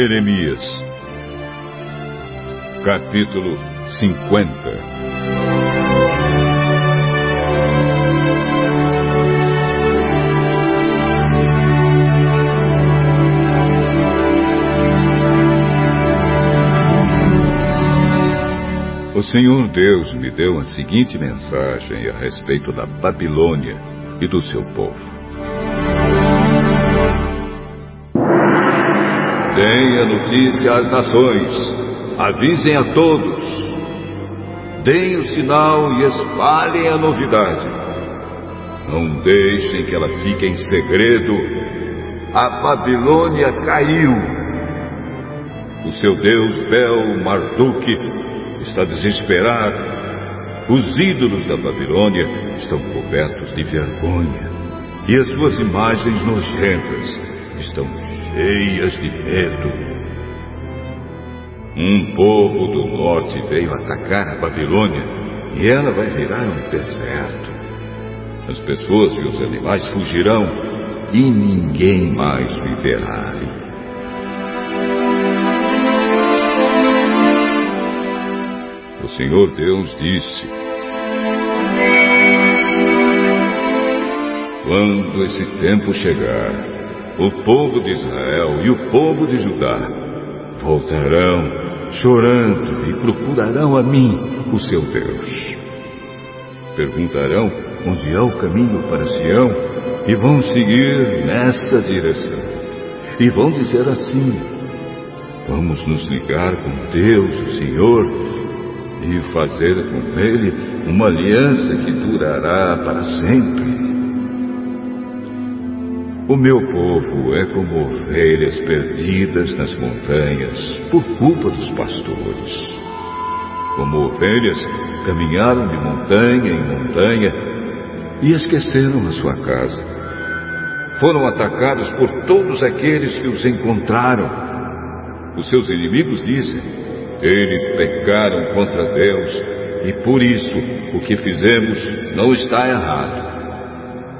Jeremias, capítulo 50 O Senhor Deus me deu a seguinte mensagem a respeito da Babilônia e do seu povo. Deem a notícia às nações, avisem a todos, deem o sinal e espalhem a novidade. Não deixem que ela fique em segredo. A Babilônia caiu. O seu deus Bel Marduk está desesperado. Os ídolos da Babilônia estão cobertos de vergonha e as suas imagens nojentas estão cheias de medo. Um povo do norte veio atacar a Babilônia e ela vai virar um deserto. As pessoas e os animais fugirão e ninguém mais viverá ali. Senhor Deus disse: Quando esse tempo chegar, o povo de Israel e o povo de Judá voltarão chorando e procurarão a mim, o seu Deus. Perguntarão onde é o caminho para Sião e vão seguir nessa direção. E vão dizer assim: Vamos nos ligar com Deus, o Senhor, e fazer com ele uma aliança que durará para sempre. O meu povo é como ovelhas perdidas nas montanhas por culpa dos pastores. Como ovelhas, caminharam de montanha em montanha e esqueceram a sua casa. Foram atacados por todos aqueles que os encontraram. Os seus inimigos dizem: eles pecaram contra Deus e por isso o que fizemos não está errado.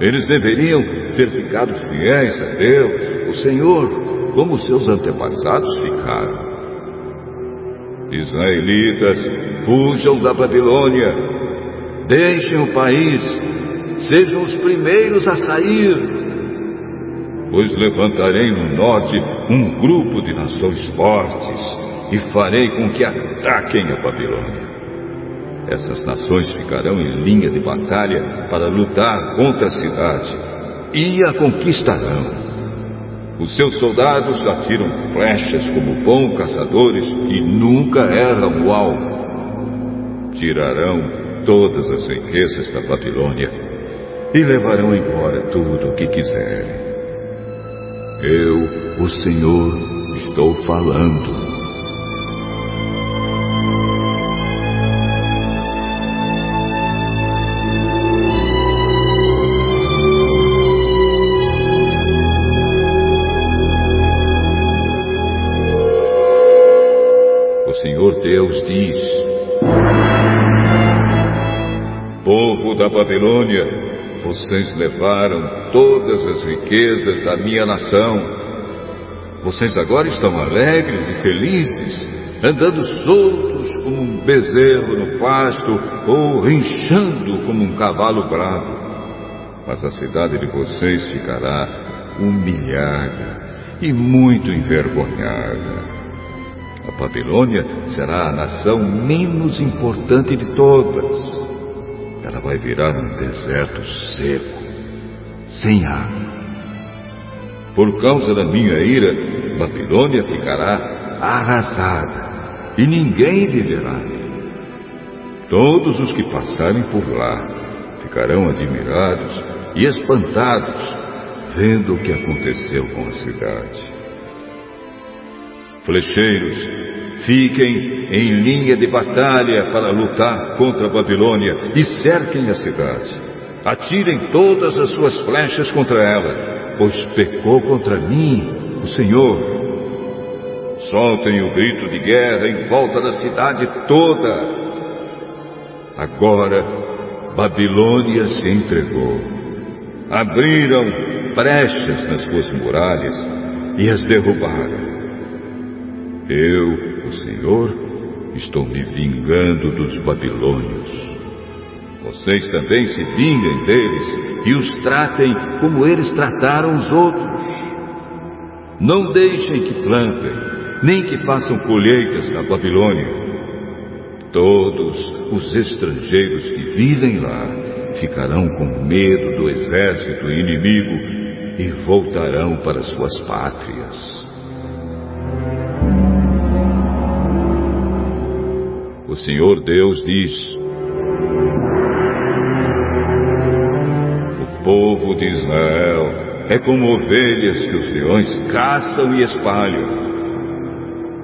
Eles deveriam ter ficado fiéis a Deus, o Senhor, como seus antepassados ficaram. Israelitas, fujam da Babilônia, deixem o país, sejam os primeiros a sair. Pois levantarei no norte um grupo de nações fortes e farei com que ataquem a Babilônia. Essas nações ficarão em linha de batalha para lutar contra a cidade e a conquistarão. Os seus soldados atiram flechas como bons caçadores e nunca erram o alvo. Tirarão todas as riquezas da Babilônia e levarão embora tudo o que quiserem. Eu, o Senhor, estou falando. Povo da Babilônia, vocês levaram todas as riquezas da minha nação. Vocês agora estão alegres e felizes, andando soltos como um bezerro no pasto ou rinchando como um cavalo bravo. Mas a cidade de vocês ficará humilhada e muito envergonhada. A Babilônia será a nação menos importante de todas. Ela vai virar um deserto seco, sem água. Por causa da minha ira, Babilônia ficará arrasada e ninguém viverá. Todos os que passarem por lá ficarão admirados e espantados vendo o que aconteceu com a cidade. Flecheiros, fiquem em linha de batalha para lutar contra a Babilônia e cerquem a cidade. Atirem todas as suas flechas contra ela, pois pecou contra mim, o Senhor. Soltem o grito de guerra em volta da cidade toda. Agora, Babilônia se entregou. Abriram brechas nas suas muralhas e as derrubaram. Eu, o Senhor, estou me vingando dos babilônios. Vocês também se vinguem deles e os tratem como eles trataram os outros. Não deixem que plantem, nem que façam colheitas na Babilônia. Todos os estrangeiros que vivem lá ficarão com medo do exército inimigo e voltarão para suas pátrias. O Senhor Deus diz: O povo de Israel é como ovelhas que os leões caçam e espalham.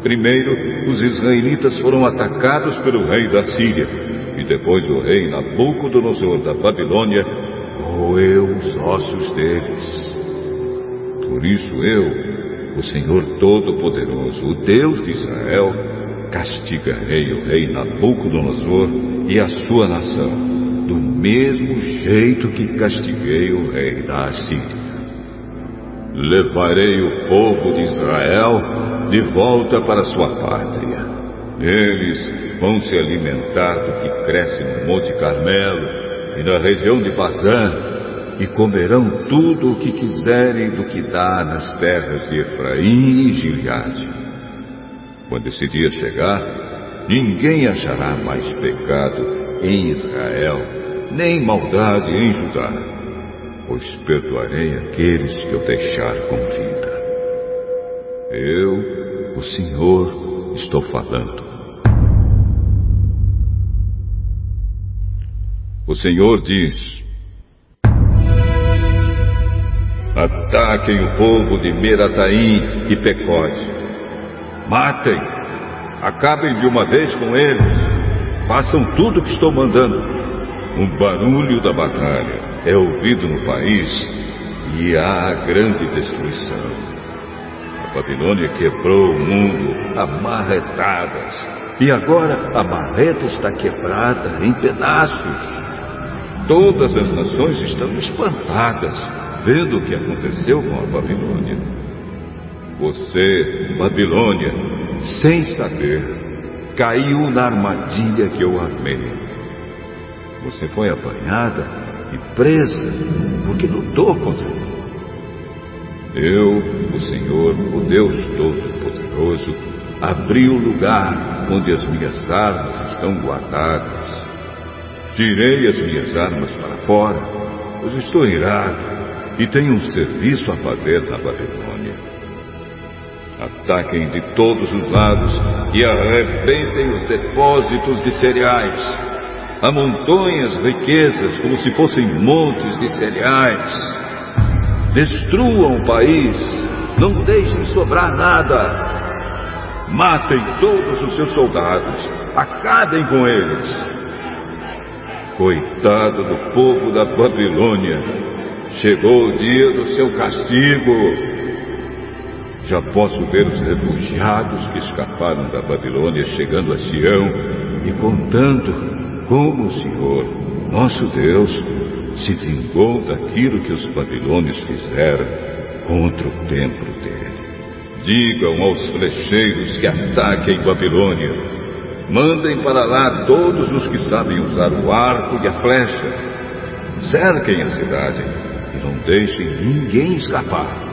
Primeiro, os israelitas foram atacados pelo rei da Síria, e depois o rei Nabucodonosor da Babilônia roeu os ossos deles. Por isso eu, o Senhor Todo-Poderoso, o Deus de Israel, castigarei o rei Nabucodonosor e a sua nação, do mesmo jeito que castiguei o rei da Assíria. Levarei o povo de Israel de volta para sua pátria. Eles vão se alimentar do que cresce no Monte Carmelo e na região de Bazã e comerão tudo o que quiserem do que dá nas terras de Efraim e Gileade. Quando esse dia chegar, ninguém achará mais pecado em Israel, nem maldade em Judá, pois perdoarei aqueles que eu deixar com vida. Eu, o Senhor, estou falando. O Senhor diz: Ataquem o povo de Merataim e Pecode. Matem. Acabem de uma vez com eles. Façam tudo o que estou mandando. O barulho da batalha é ouvido no país e há grande destruição. A Babilônia quebrou o mundo a marretadas. E agora a marreta está quebrada em pedaços. Todas as nações estão espantadas vendo o que aconteceu com a Babilônia. Você, Babilônia, sem saber, caiu na armadilha que eu armei. Você foi apanhada e presa porque lutou contra mim. Eu, o Senhor, o Deus Todo-Poderoso, abri o lugar onde as minhas armas estão guardadas. Tirei as minhas armas para fora, pois estou irado e tenho um serviço a fazer na Babilônia. Ataquem de todos os lados e arrebentem os depósitos de cereais. Amontoem as riquezas como se fossem montes de cereais. Destruam o país, não deixem sobrar nada. Matem todos os seus soldados, acabem com eles. Coitado do povo da Babilônia, Chegou o dia do seu castigo. Já posso ver os refugiados que escaparam da Babilônia chegando a Sião e contando como o Senhor, nosso Deus, se vingou daquilo que os babilônios fizeram contra o templo dele. Digam aos flecheiros que ataquem Babilônia. Mandem para lá todos os que sabem usar o arco e a flecha. Cerquem a cidade e não deixem ninguém escapar.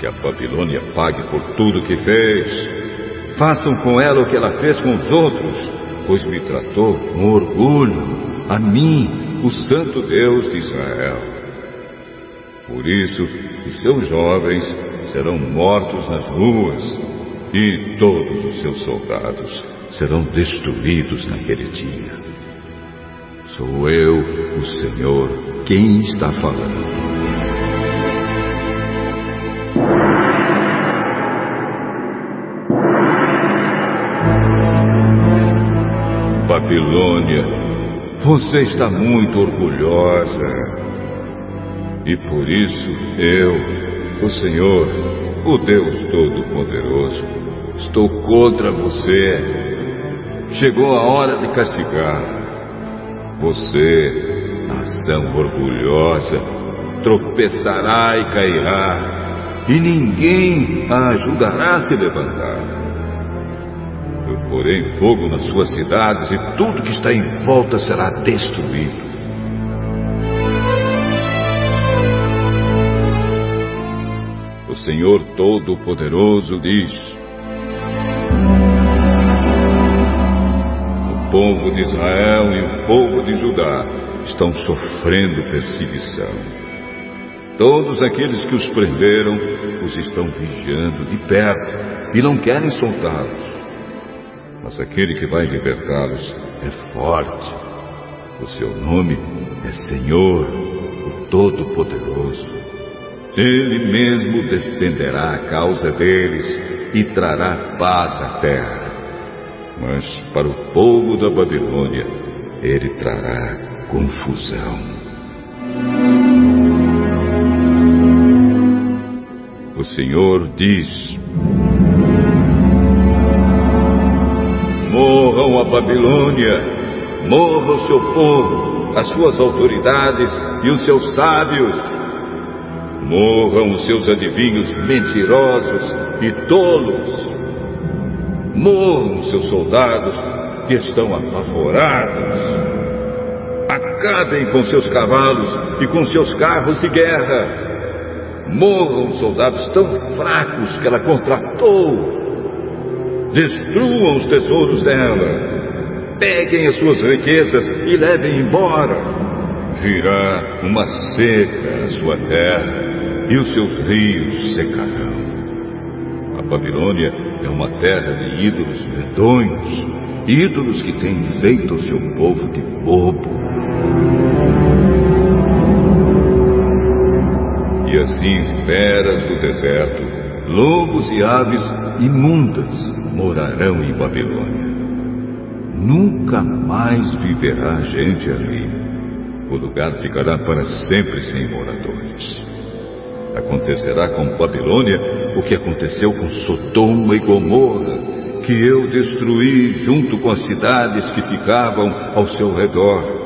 Que a Babilônia pague por tudo que fez. Façam com ela o que ela fez com os outros, pois me tratou com orgulho, a mim, o Santo Deus de Israel. Por isso, os seus jovens serão mortos nas ruas, e todos os seus soldados serão destruídos naquele dia. Sou eu, o Senhor, quem está falando. Babilônia, você está muito orgulhosa. E por isso eu, o Senhor, o Deus Todo-Poderoso, estou contra você. Chegou a hora de castigar você, nação orgulhosa, tropeçará e cairá, e ninguém a ajudará a se levantar. Eu porei fogo nas suas cidades e tudo que está em volta será destruído. O Senhor Todo-Poderoso diz: O povo de Israel e o povo de Judá estão sofrendo perseguição. Todos aqueles que os prenderam os estão vigiando de perto e não querem soltá-los. Mas aquele que vai libertá-los é forte. O seu nome é Senhor, o Todo-Poderoso. Ele mesmo defenderá a causa deles e trará paz à terra. Mas para o povo da Babilônia, ele trará confusão. O Senhor diz: Morram a Babilônia, morra o seu povo, as suas autoridades e os seus sábios. Morram os seus adivinhos mentirosos e tolos. Morram os seus soldados que estão apavorados. Acabem com seus cavalos e com seus carros de guerra Morram soldados tão fracos que ela contratou. Destruam os tesouros dela. Peguem as suas riquezas e levem embora. Virá uma seca a sua terra e os seus rios secarão. A Babilônia é uma terra de ídolos medonhos, ídolos que têm feito o seu povo de bobo. E assim feras do deserto, lobos e aves imundas morarão em Babilônia. Nunca mais viverá gente ali. O lugar ficará para sempre sem moradores. Acontecerá com Babilônia o que aconteceu com Sodoma e Gomorra, que eu destruí junto com as cidades que ficavam ao seu redor.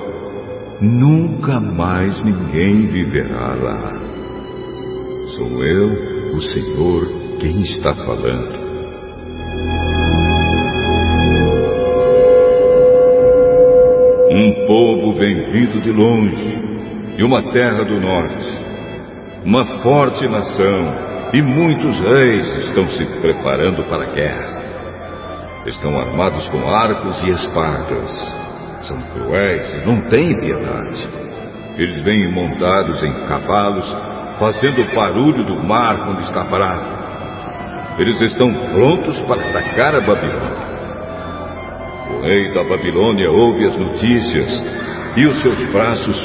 Nunca mais ninguém viverá lá. Sou eu, o Senhor, quem está falando. Povo vem vindo de longe, de uma terra do norte. Uma forte nação e muitos reis estão se preparando para a guerra. Estão armados com arcos e espadas. São cruéis e não têm piedade. Eles vêm montados em cavalos fazendo o barulho do mar quando está bravo. Eles estão prontos para atacar a Babilônia. O rei da Babilônia ouve as notícias e os seus braços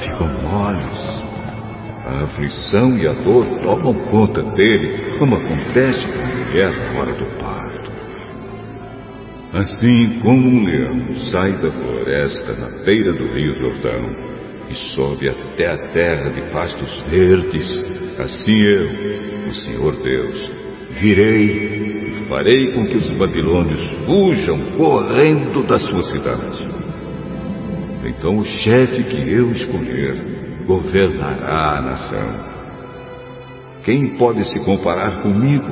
ficam moles. A aflição e a dor tomam conta dele, como acontece com a mulher fora do parto. Assim como um leão sai da floresta na beira do rio Jordão e sobe até a terra de pastos verdes, assim eu, o Senhor Deus, virei farei com que os babilônios fujam correndo da sua cidade. Então o chefe que eu escolher governará a nação. Quem pode se comparar comigo?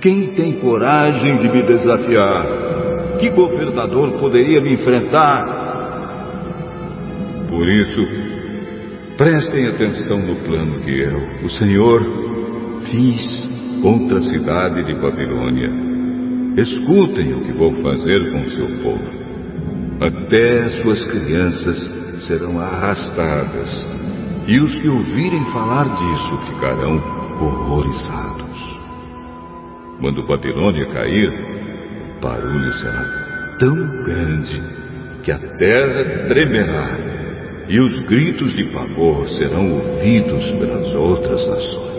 Quem tem coragem de me desafiar? Que governador poderia me enfrentar? Por isso, prestem atenção no plano que eu, o Senhor, fiz contra a cidade de Babilônia. Escutem o que vou fazer com seu povo. Até suas crianças serão arrastadas, e os que ouvirem falar disso ficarão horrorizados. Quando Babilônia cair, o barulho será tão grande que a terra tremerá e os gritos de pavor serão ouvidos pelas outras nações.